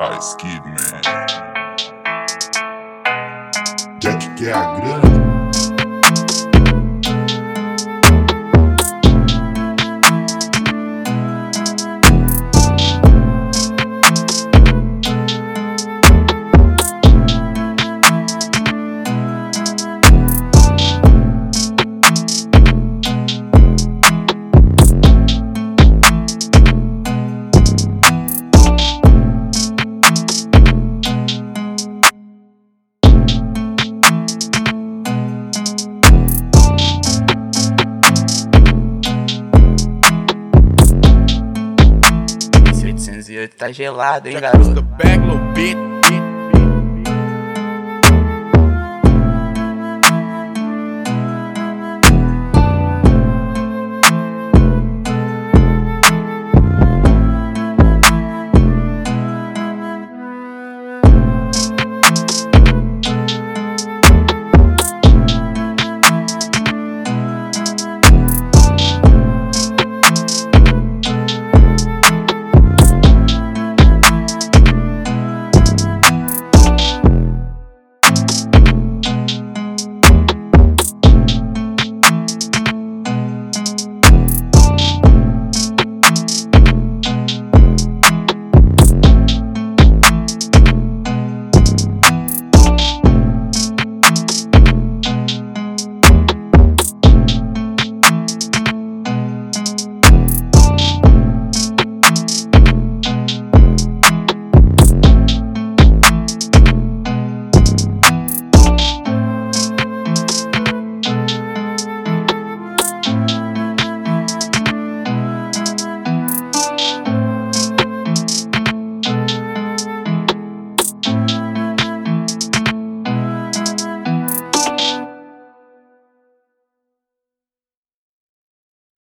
Ice Kid, man. Jack quer a grana. 808 tá gelado, hein, garoto?